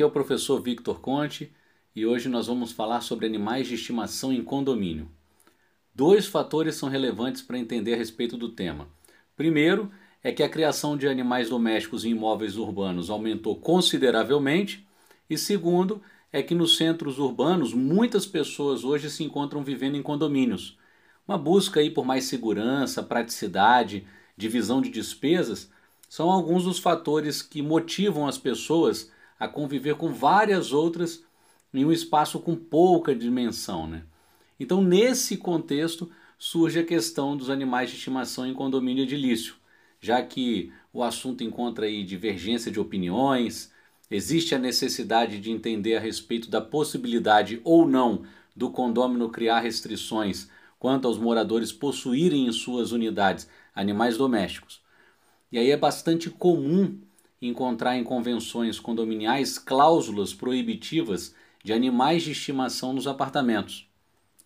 Aqui é o professor Victor Conte e hoje nós vamos falar sobre animais de estimação em condomínio. Dois fatores são relevantes para entender a respeito do tema. Primeiro é que a criação de animais domésticos em imóveis urbanos aumentou consideravelmente, e segundo é que nos centros urbanos muitas pessoas hoje se encontram vivendo em condomínios. Uma busca aí por mais segurança, praticidade, divisão de despesas são alguns dos fatores que motivam as pessoas a conviver com várias outras em um espaço com pouca dimensão. Né? Então, nesse contexto, surge a questão dos animais de estimação em condomínio edilício, já que o assunto encontra aí divergência de opiniões, existe a necessidade de entender a respeito da possibilidade ou não do condômino criar restrições quanto aos moradores possuírem em suas unidades animais domésticos. E aí é bastante comum encontrar em convenções condominiais cláusulas proibitivas de animais de estimação nos apartamentos,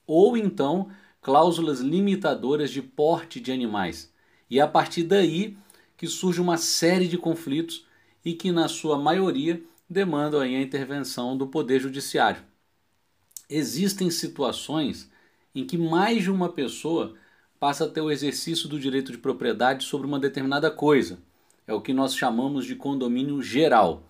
ou então cláusulas limitadoras de porte de animais. E é a partir daí que surge uma série de conflitos e que, na sua maioria, demandam a intervenção do Poder Judiciário. Existem situações em que mais de uma pessoa passa a ter o exercício do direito de propriedade sobre uma determinada coisa é o que nós chamamos de condomínio geral.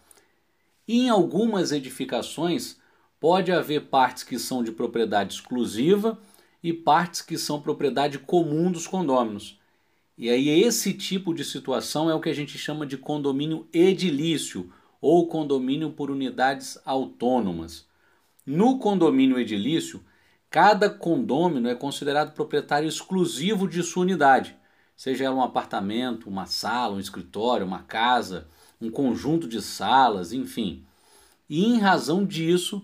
em algumas edificações pode haver partes que são de propriedade exclusiva e partes que são propriedade comum dos condôminos. E aí esse tipo de situação é o que a gente chama de condomínio edilício ou condomínio por unidades autônomas. No condomínio edilício, cada condômino é considerado proprietário exclusivo de sua unidade seja ela um apartamento, uma sala, um escritório, uma casa, um conjunto de salas, enfim. E em razão disso,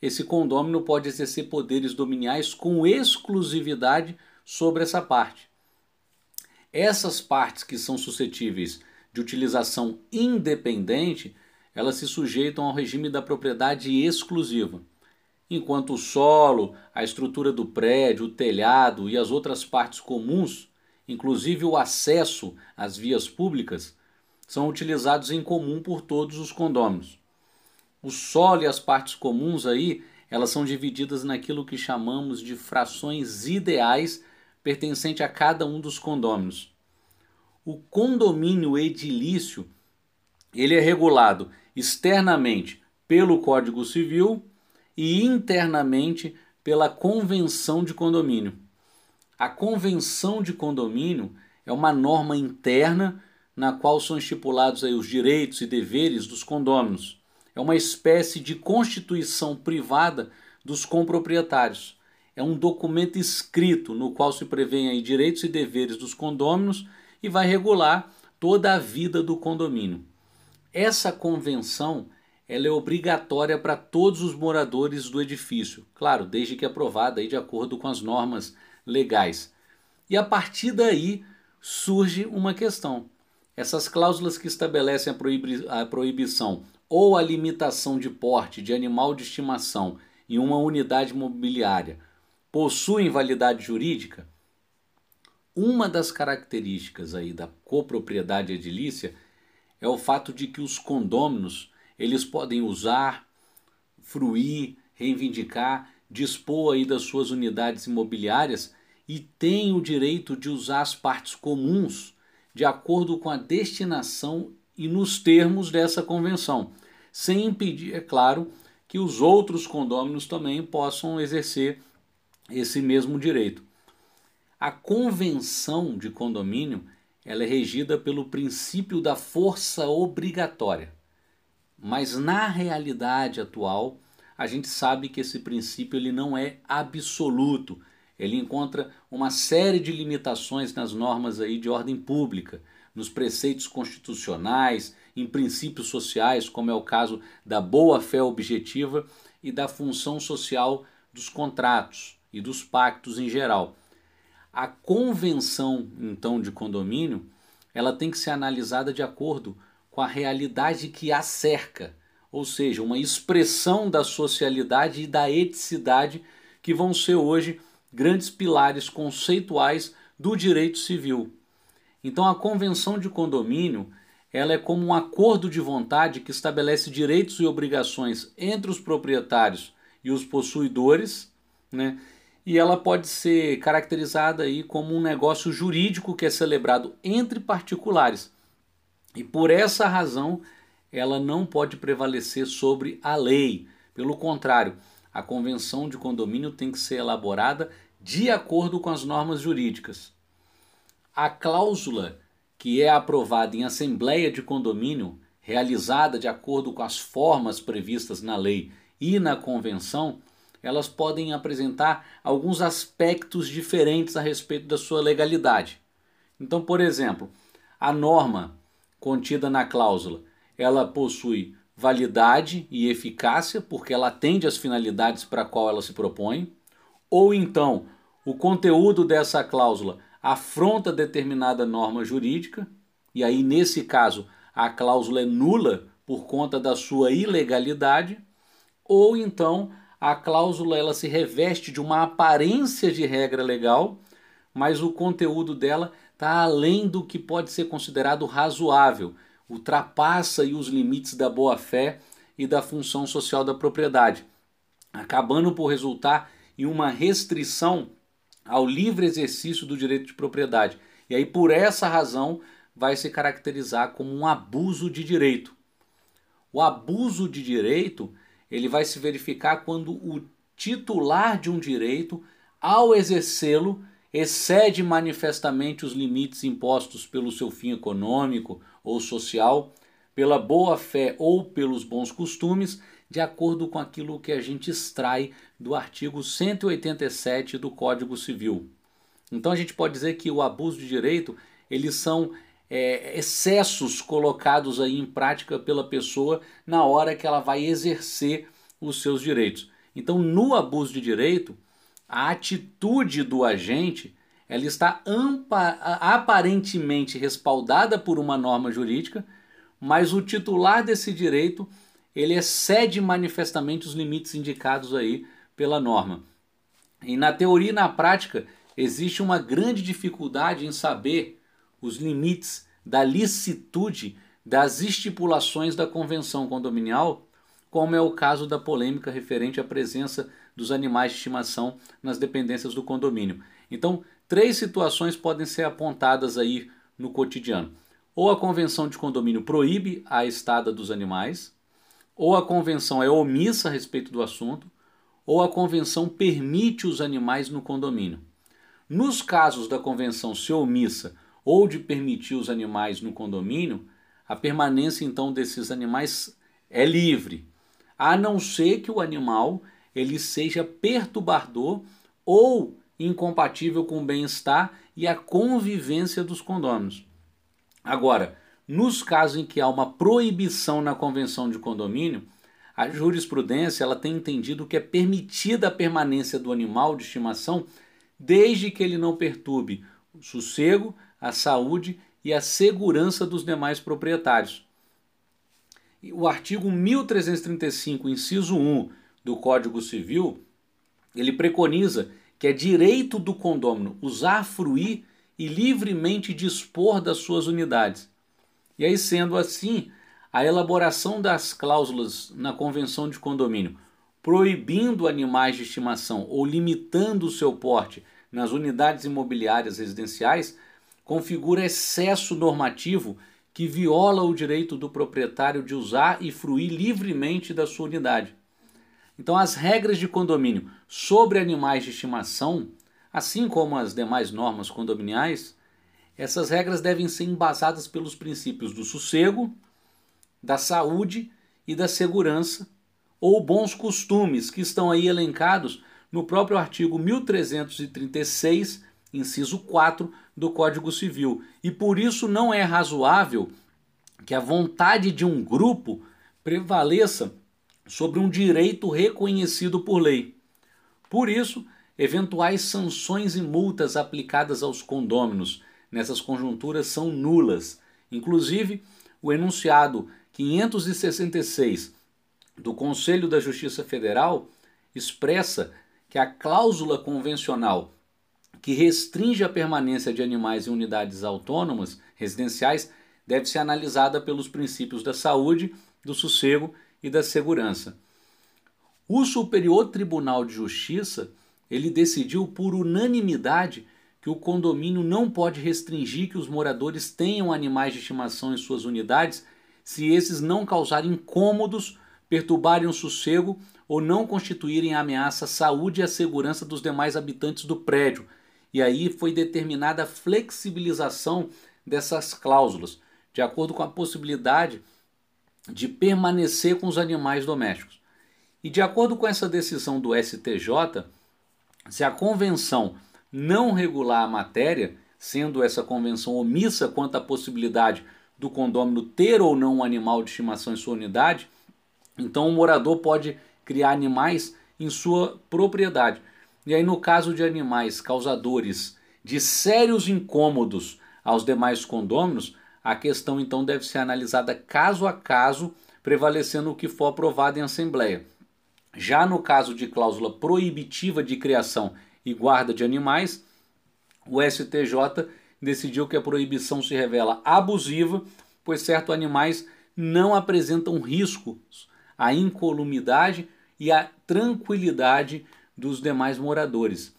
esse condômino pode exercer poderes dominiais com exclusividade sobre essa parte. Essas partes que são suscetíveis de utilização independente, elas se sujeitam ao regime da propriedade exclusiva. Enquanto o solo, a estrutura do prédio, o telhado e as outras partes comuns inclusive o acesso às vias públicas, são utilizados em comum por todos os condôminos. O solo e as partes comuns aí, elas são divididas naquilo que chamamos de frações ideais pertencente a cada um dos condôminos. O condomínio edilício, ele é regulado externamente pelo Código Civil e internamente pela Convenção de Condomínio. A convenção de condomínio é uma norma interna na qual são estipulados aí os direitos e deveres dos condôminos. É uma espécie de constituição privada dos comproprietários. É um documento escrito no qual se prevêem aí direitos e deveres dos condôminos e vai regular toda a vida do condomínio. Essa convenção ela é obrigatória para todos os moradores do edifício, claro, desde que aprovada aí de acordo com as normas legais. E a partir daí surge uma questão. Essas cláusulas que estabelecem a, proibi a proibição ou a limitação de porte de animal de estimação em uma unidade mobiliária possuem validade jurídica? Uma das características aí da copropriedade edilícia é o fato de que os condôminos eles podem usar, fruir, reivindicar, dispor aí das suas unidades imobiliárias e tem o direito de usar as partes comuns de acordo com a destinação e nos termos dessa convenção, sem impedir, é claro, que os outros condôminos também possam exercer esse mesmo direito. A convenção de condomínio ela é regida pelo princípio da força obrigatória. Mas na realidade atual, a gente sabe que esse princípio ele não é absoluto ele encontra uma série de limitações nas normas aí de ordem pública, nos preceitos constitucionais, em princípios sociais, como é o caso da boa-fé objetiva e da função social dos contratos e dos pactos em geral. A convenção, então, de condomínio, ela tem que ser analisada de acordo com a realidade que a cerca, ou seja, uma expressão da socialidade e da eticidade que vão ser hoje grandes pilares conceituais do direito civil. Então, a convenção de condomínio ela é como um acordo de vontade que estabelece direitos e obrigações entre os proprietários e os possuidores, né? E ela pode ser caracterizada aí como um negócio jurídico que é celebrado entre particulares. E por essa razão, ela não pode prevalecer sobre a lei. Pelo contrário, a convenção de condomínio tem que ser elaborada de acordo com as normas jurídicas. A cláusula que é aprovada em assembleia de condomínio, realizada de acordo com as formas previstas na lei e na convenção, elas podem apresentar alguns aspectos diferentes a respeito da sua legalidade. Então, por exemplo, a norma contida na cláusula, ela possui validade e eficácia porque ela atende às finalidades para a qual ela se propõe, ou então o conteúdo dessa cláusula afronta determinada norma jurídica, e aí nesse caso a cláusula é nula por conta da sua ilegalidade, ou então a cláusula ela se reveste de uma aparência de regra legal, mas o conteúdo dela está além do que pode ser considerado razoável, ultrapassa os limites da boa-fé e da função social da propriedade, acabando por resultar em uma restrição ao livre exercício do direito de propriedade. E aí, por essa razão, vai se caracterizar como um abuso de direito. O abuso de direito ele vai se verificar quando o titular de um direito, ao exercê-lo, excede manifestamente os limites impostos pelo seu fim econômico ou social, pela boa fé ou pelos bons costumes, de acordo com aquilo que a gente extrai do artigo 187 do Código Civil. Então a gente pode dizer que o abuso de direito eles são é, excessos colocados aí em prática pela pessoa na hora que ela vai exercer os seus direitos. Então, no abuso de direito, a atitude do agente ela está aparentemente respaldada por uma norma jurídica, mas o titular desse direito ele excede manifestamente os limites indicados aí pela norma. E na teoria e na prática existe uma grande dificuldade em saber os limites da licitude das estipulações da convenção condominial, como é o caso da polêmica referente à presença dos animais de estimação nas dependências do condomínio. Então, três situações podem ser apontadas aí no cotidiano. Ou a convenção de condomínio proíbe a estada dos animais, ou a convenção é omissa a respeito do assunto, ou a convenção permite os animais no condomínio. Nos casos da convenção ser omissa ou de permitir os animais no condomínio, a permanência então desses animais é livre, a não ser que o animal ele seja perturbador ou incompatível com o bem-estar e a convivência dos condôminos. Agora, nos casos em que há uma proibição na convenção de condomínio, a jurisprudência ela tem entendido que é permitida a permanência do animal de estimação desde que ele não perturbe o sossego, a saúde e a segurança dos demais proprietários. O artigo 1335, inciso 1 do Código Civil, ele preconiza que é direito do condômino usar, fruir e livremente dispor das suas unidades. E aí, sendo assim, a elaboração das cláusulas na convenção de condomínio proibindo animais de estimação ou limitando o seu porte nas unidades imobiliárias residenciais configura excesso normativo que viola o direito do proprietário de usar e fruir livremente da sua unidade. Então, as regras de condomínio sobre animais de estimação, assim como as demais normas condominiais, essas regras devem ser embasadas pelos princípios do sossego, da saúde e da segurança, ou bons costumes, que estão aí elencados no próprio artigo 1336, inciso 4 do Código Civil. E por isso não é razoável que a vontade de um grupo prevaleça sobre um direito reconhecido por lei. Por isso, eventuais sanções e multas aplicadas aos condôminos nessas conjunturas são nulas. Inclusive, o enunciado 566 do Conselho da Justiça Federal expressa que a cláusula convencional que restringe a permanência de animais em unidades autônomas residenciais deve ser analisada pelos princípios da saúde, do sossego e da segurança. O Superior Tribunal de Justiça ele decidiu por unanimidade que o condomínio não pode restringir que os moradores tenham animais de estimação em suas unidades se esses não causarem incômodos, perturbarem o sossego ou não constituírem ameaça à saúde e à segurança dos demais habitantes do prédio. E aí foi determinada a flexibilização dessas cláusulas, de acordo com a possibilidade de permanecer com os animais domésticos. E de acordo com essa decisão do STJ, se a convenção não regular a matéria, sendo essa convenção omissa quanto à possibilidade do condômino ter ou não um animal de estimação em sua unidade, então o morador pode criar animais em sua propriedade. E aí, no caso de animais causadores de sérios incômodos aos demais condôminos, a questão então deve ser analisada caso a caso, prevalecendo o que for aprovado em assembleia. Já no caso de cláusula proibitiva de criação e guarda de animais, o STJ decidiu que a proibição se revela abusiva, pois certos animais não apresentam riscos à incolumidade e à tranquilidade dos demais moradores.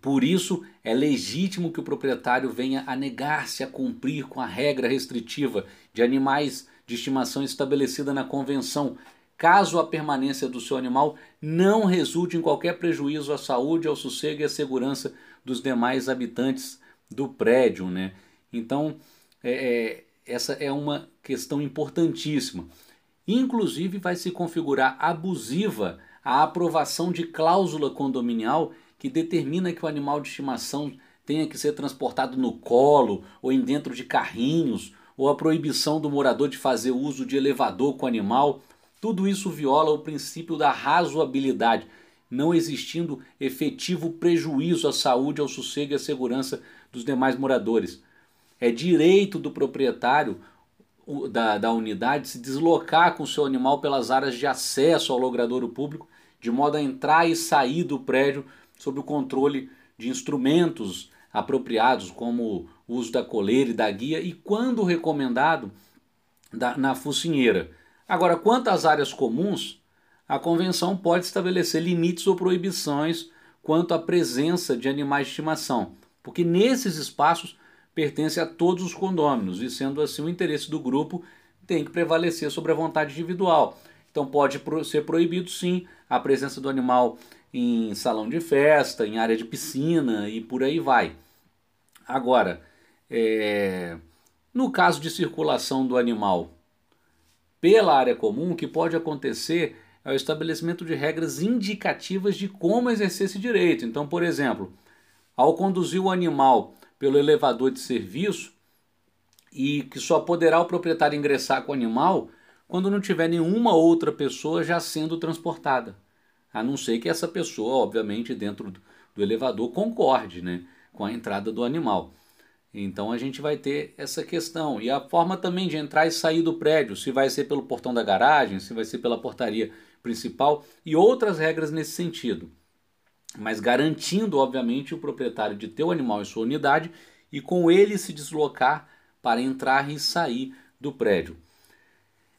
Por isso, é legítimo que o proprietário venha a negar-se a cumprir com a regra restritiva de animais de estimação estabelecida na convenção, caso a permanência do seu animal não resulte em qualquer prejuízo à saúde, ao sossego e à segurança dos demais habitantes do prédio. Né? Então, é, é, essa é uma questão importantíssima. Inclusive, vai se configurar abusiva a aprovação de cláusula condominial que determina que o animal de estimação tenha que ser transportado no colo ou em dentro de carrinhos, ou a proibição do morador de fazer uso de elevador com o animal. Tudo isso viola o princípio da razoabilidade, não existindo efetivo prejuízo à saúde, ao sossego e à segurança dos demais moradores. É direito do proprietário da, da unidade se deslocar com seu animal pelas áreas de acesso ao logradouro público, de modo a entrar e sair do prédio sob o controle de instrumentos apropriados, como o uso da coleira e da guia, e quando recomendado, da, na focinheira. Agora, quanto às áreas comuns, a convenção pode estabelecer limites ou proibições quanto à presença de animais de estimação, porque nesses espaços pertence a todos os condôminos e, sendo assim, o interesse do grupo tem que prevalecer sobre a vontade individual. Então, pode ser proibido, sim, a presença do animal em salão de festa, em área de piscina e por aí vai. Agora, é... no caso de circulação do animal pela área comum, o que pode acontecer é o estabelecimento de regras indicativas de como exercer esse direito. Então, por exemplo, ao conduzir o animal pelo elevador de serviço e que só poderá o proprietário ingressar com o animal quando não tiver nenhuma outra pessoa já sendo transportada. A não ser que essa pessoa, obviamente, dentro do elevador concorde né, com a entrada do animal. Então a gente vai ter essa questão. E a forma também de entrar e sair do prédio, se vai ser pelo portão da garagem, se vai ser pela portaria principal e outras regras nesse sentido mas garantindo, obviamente, o proprietário de ter o animal em sua unidade e com ele se deslocar para entrar e sair do prédio.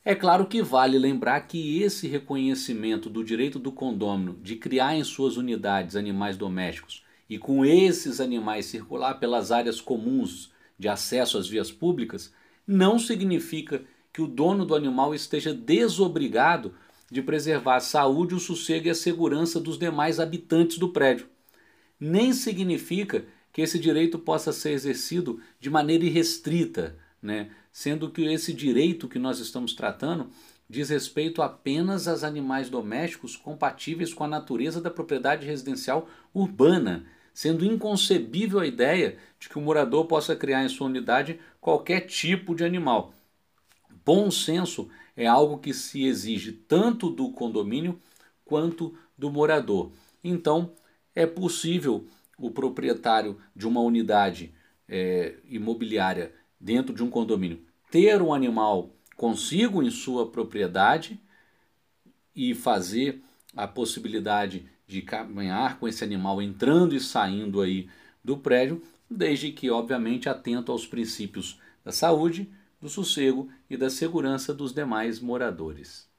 É claro que vale lembrar que esse reconhecimento do direito do condômino de criar em suas unidades animais domésticos e com esses animais circular pelas áreas comuns de acesso às vias públicas não significa que o dono do animal esteja desobrigado de preservar a saúde, o sossego e a segurança dos demais habitantes do prédio. Nem significa que esse direito possa ser exercido de maneira irrestrita, né? sendo que esse direito que nós estamos tratando diz respeito apenas aos animais domésticos compatíveis com a natureza da propriedade residencial urbana, sendo inconcebível a ideia de que o morador possa criar em sua unidade qualquer tipo de animal. Bom senso é algo que se exige tanto do condomínio quanto do morador. Então, é possível o proprietário de uma unidade é, imobiliária dentro de um condomínio ter um animal consigo em sua propriedade e fazer a possibilidade de caminhar com esse animal entrando e saindo aí do prédio, desde que obviamente atento aos princípios da saúde, do sossego e da segurança dos demais moradores.